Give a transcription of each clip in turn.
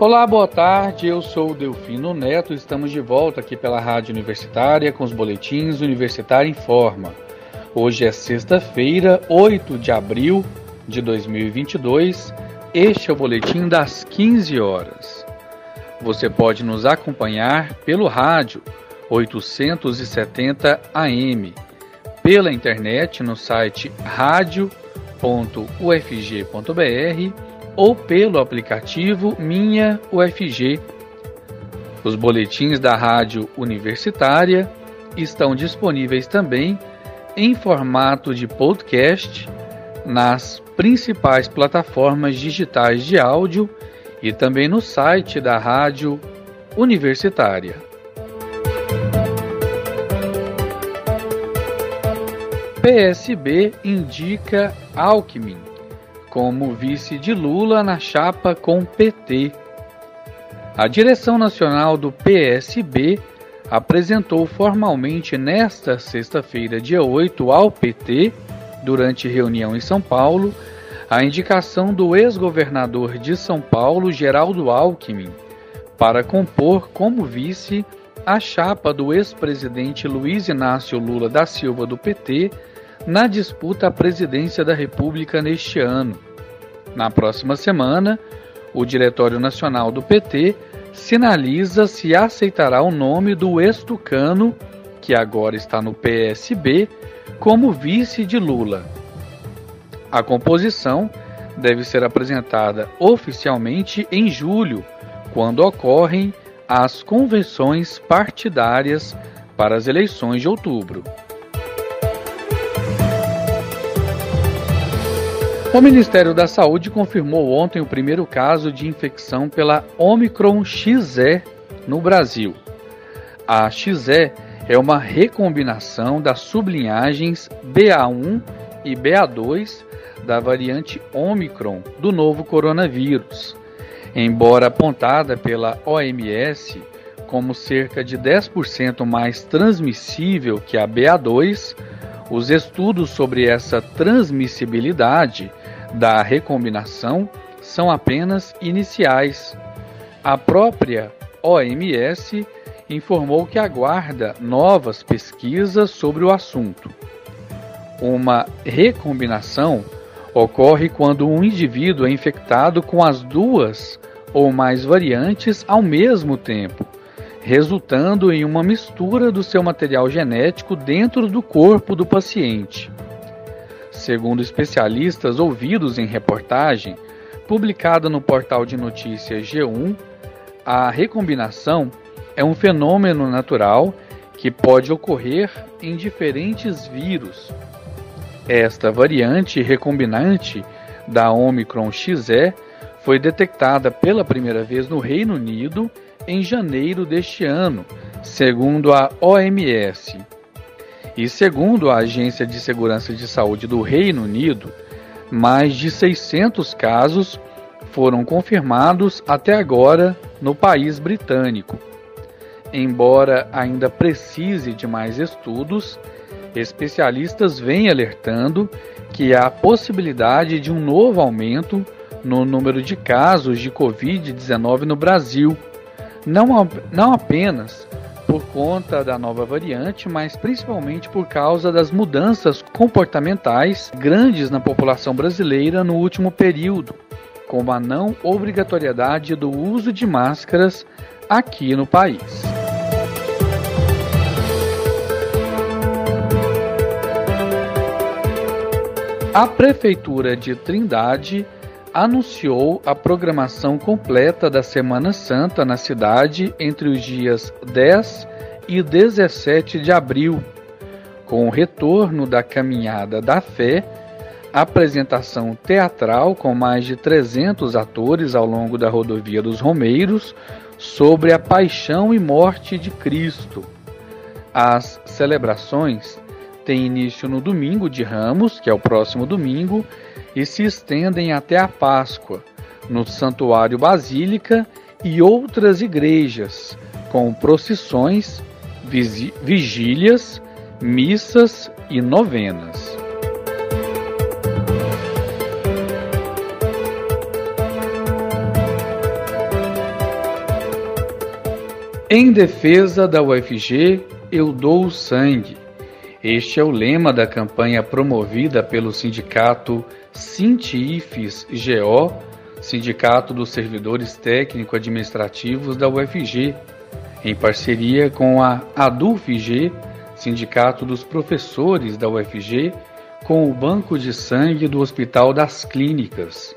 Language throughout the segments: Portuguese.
Olá, boa tarde. Eu sou o Delfino Neto. Estamos de volta aqui pela Rádio Universitária com os boletins Universitário em Forma. Hoje é sexta-feira, 8 de abril de 2022. Este é o boletim das 15 horas. Você pode nos acompanhar pelo rádio 870 AM, pela internet no site radio.ufg.br ou pelo aplicativo Minha UFG. Os boletins da Rádio Universitária estão disponíveis também em formato de podcast nas principais plataformas digitais de áudio e também no site da Rádio Universitária. PSB indica Alckmin como vice de Lula na chapa com PT. A direção nacional do PSB apresentou formalmente nesta sexta-feira, dia 8, ao PT, durante reunião em São Paulo, a indicação do ex-governador de São Paulo, Geraldo Alckmin, para compor como vice a chapa do ex-presidente Luiz Inácio Lula da Silva do PT na disputa à presidência da República neste ano. Na próxima semana, o Diretório Nacional do PT sinaliza se aceitará o nome do ex-tucano, que agora está no PSB, como vice de Lula. A composição deve ser apresentada oficialmente em julho, quando ocorrem as convenções partidárias para as eleições de outubro. O Ministério da Saúde confirmou ontem o primeiro caso de infecção pela Omicron XE no Brasil. A XE é uma recombinação das sublinhagens BA1 e BA2 da variante Omicron do novo coronavírus. Embora apontada pela OMS como cerca de 10% mais transmissível que a BA2, os estudos sobre essa transmissibilidade da recombinação são apenas iniciais. A própria OMS informou que aguarda novas pesquisas sobre o assunto. Uma recombinação ocorre quando um indivíduo é infectado com as duas ou mais variantes ao mesmo tempo, resultando em uma mistura do seu material genético dentro do corpo do paciente. Segundo especialistas ouvidos em reportagem publicada no portal de notícias G1, a recombinação é um fenômeno natural que pode ocorrer em diferentes vírus. Esta variante recombinante da Omicron XE foi detectada pela primeira vez no Reino Unido em janeiro deste ano, segundo a OMS. E segundo a Agência de Segurança de Saúde do Reino Unido, mais de 600 casos foram confirmados até agora no país britânico. Embora ainda precise de mais estudos, especialistas vêm alertando que há possibilidade de um novo aumento no número de casos de Covid-19 no Brasil, não, não apenas por conta da nova variante, mas principalmente por causa das mudanças comportamentais grandes na população brasileira no último período, como a não obrigatoriedade do uso de máscaras aqui no país. A Prefeitura de Trindade anunciou a programação completa da Semana Santa na cidade entre os dias 10 e 17 de abril, com o retorno da Caminhada da Fé, apresentação teatral com mais de 300 atores ao longo da rodovia dos Romeiros sobre a paixão e morte de Cristo. As celebrações têm início no domingo de Ramos, que é o próximo domingo, e se estendem até a Páscoa, no Santuário Basílica e outras igrejas, com procissões, vigílias, missas e novenas. Em defesa da UFG, eu dou sangue. Este é o lema da campanha promovida pelo sindicato Sintifes GO, Sindicato dos Servidores Técnico-Administrativos da UFG, em parceria com a ADUFG, Sindicato dos Professores da UFG, com o Banco de Sangue do Hospital das Clínicas.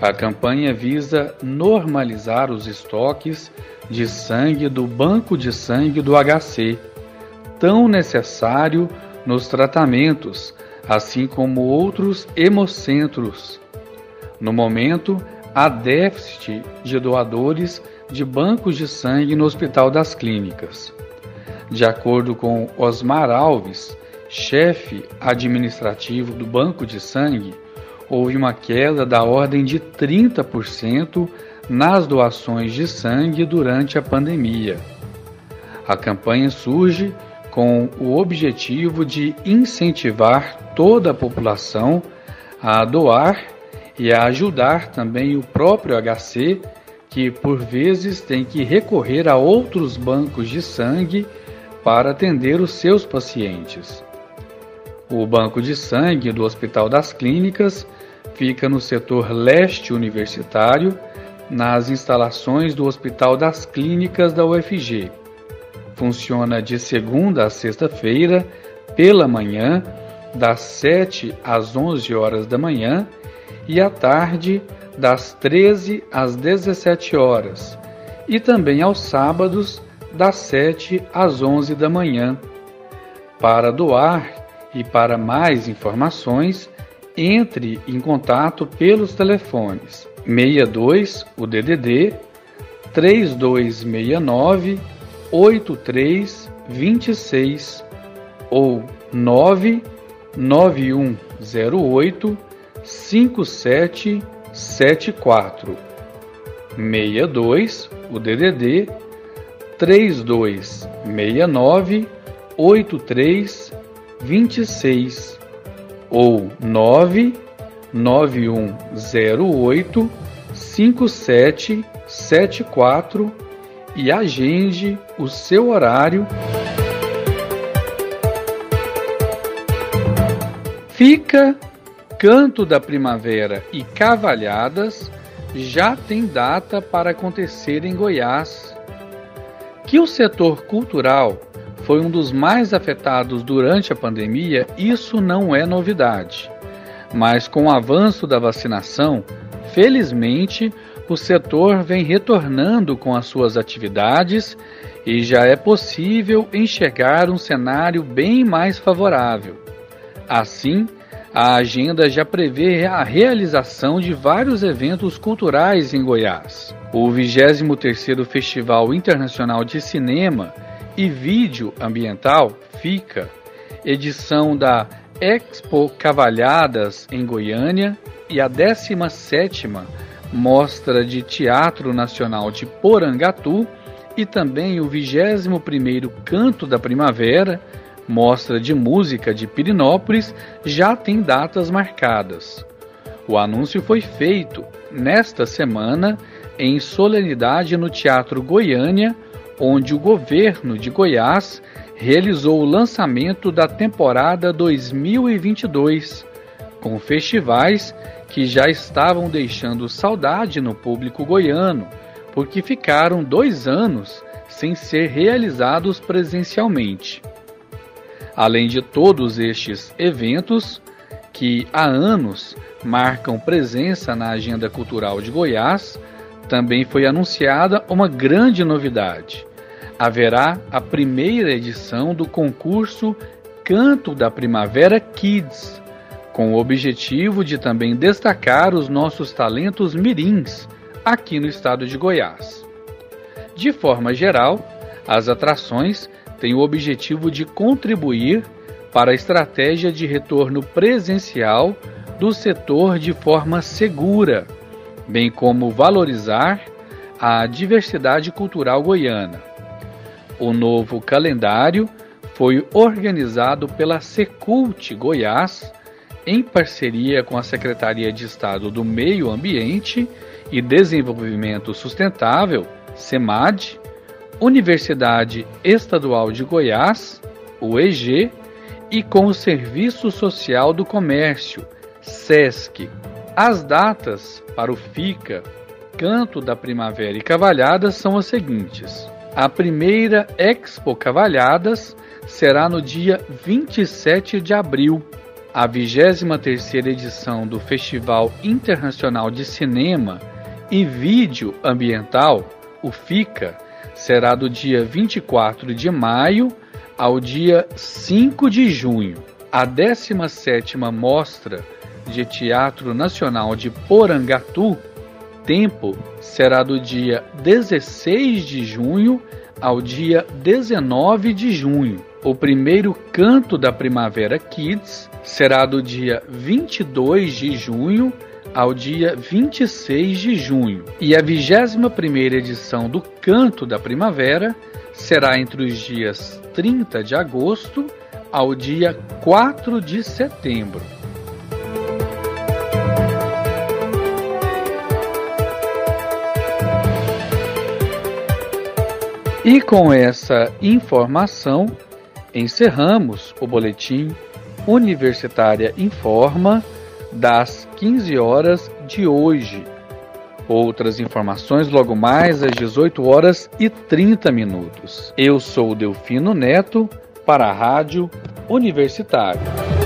A campanha visa normalizar os estoques de sangue do Banco de Sangue do HC tão necessário nos tratamentos, assim como outros hemocentros. No momento, há déficit de doadores de bancos de sangue no Hospital das Clínicas. De acordo com Osmar Alves, chefe administrativo do Banco de Sangue, houve uma queda da ordem de 30% nas doações de sangue durante a pandemia. A campanha surge com o objetivo de incentivar toda a população a doar e a ajudar também o próprio HC, que por vezes tem que recorrer a outros bancos de sangue para atender os seus pacientes. O banco de sangue do Hospital das Clínicas fica no setor leste universitário, nas instalações do Hospital das Clínicas da UFG. Funciona de segunda a sexta-feira, pela manhã, das 7 às 11 horas da manhã e à tarde, das 13 às 17 horas, e também aos sábados, das 7 às 11 da manhã. Para doar e para mais informações, entre em contato pelos telefones 62 o DDD 3269 8326 ou 99108 5774 62 o DDD 3269 8326 ou 99108 5774 e agende o seu horário. Fica Canto da Primavera e Cavalhadas já tem data para acontecer em Goiás. Que o setor cultural foi um dos mais afetados durante a pandemia, isso não é novidade. Mas com o avanço da vacinação, felizmente, o setor vem retornando com as suas atividades e já é possível enxergar um cenário bem mais favorável. Assim, a agenda já prevê a realização de vários eventos culturais em Goiás. O 23º Festival Internacional de Cinema e Vídeo Ambiental, FICA, edição da Expo Cavalhadas em Goiânia e a 17ª Mostra de Teatro Nacional de Porangatu e também o 21º Canto da Primavera, Mostra de Música de Pirinópolis, já tem datas marcadas. O anúncio foi feito nesta semana em solenidade no Teatro Goiânia, onde o governo de Goiás realizou o lançamento da temporada 2022, com festivais que já estavam deixando saudade no público goiano, porque ficaram dois anos sem ser realizados presencialmente. Além de todos estes eventos, que há anos marcam presença na agenda cultural de Goiás, também foi anunciada uma grande novidade. Haverá a primeira edição do concurso Canto da Primavera Kids, com o objetivo de também destacar os nossos talentos mirins aqui no estado de Goiás. De forma geral, as atrações têm o objetivo de contribuir para a estratégia de retorno presencial do setor de forma segura, bem como valorizar a diversidade cultural goiana. O novo calendário foi organizado pela Secult Goiás em parceria com a Secretaria de Estado do Meio Ambiente e Desenvolvimento Sustentável, SEMAD, Universidade Estadual de Goiás, o EG, e com o Serviço Social do Comércio, SESC. As datas para o FICA, Canto da Primavera e Cavalhadas são as seguintes. A primeira Expo Cavalhadas será no dia 27 de abril. A 23ª edição do Festival Internacional de Cinema e Vídeo Ambiental, o FICA, será do dia 24 de maio ao dia 5 de junho. A 17ª Mostra de Teatro Nacional de Porangatu, Tempo, será do dia 16 de junho ao dia 19 de junho. O primeiro canto da Primavera Kids será do dia 22 de junho ao dia 26 de junho. E a 21ª edição do Canto da Primavera será entre os dias 30 de agosto ao dia 4 de setembro. E com essa informação, encerramos o boletim Universitária Informa das 15 horas de hoje. Outras informações logo mais às 18 horas e 30 minutos. Eu sou Delfino Neto para a Rádio Universitária.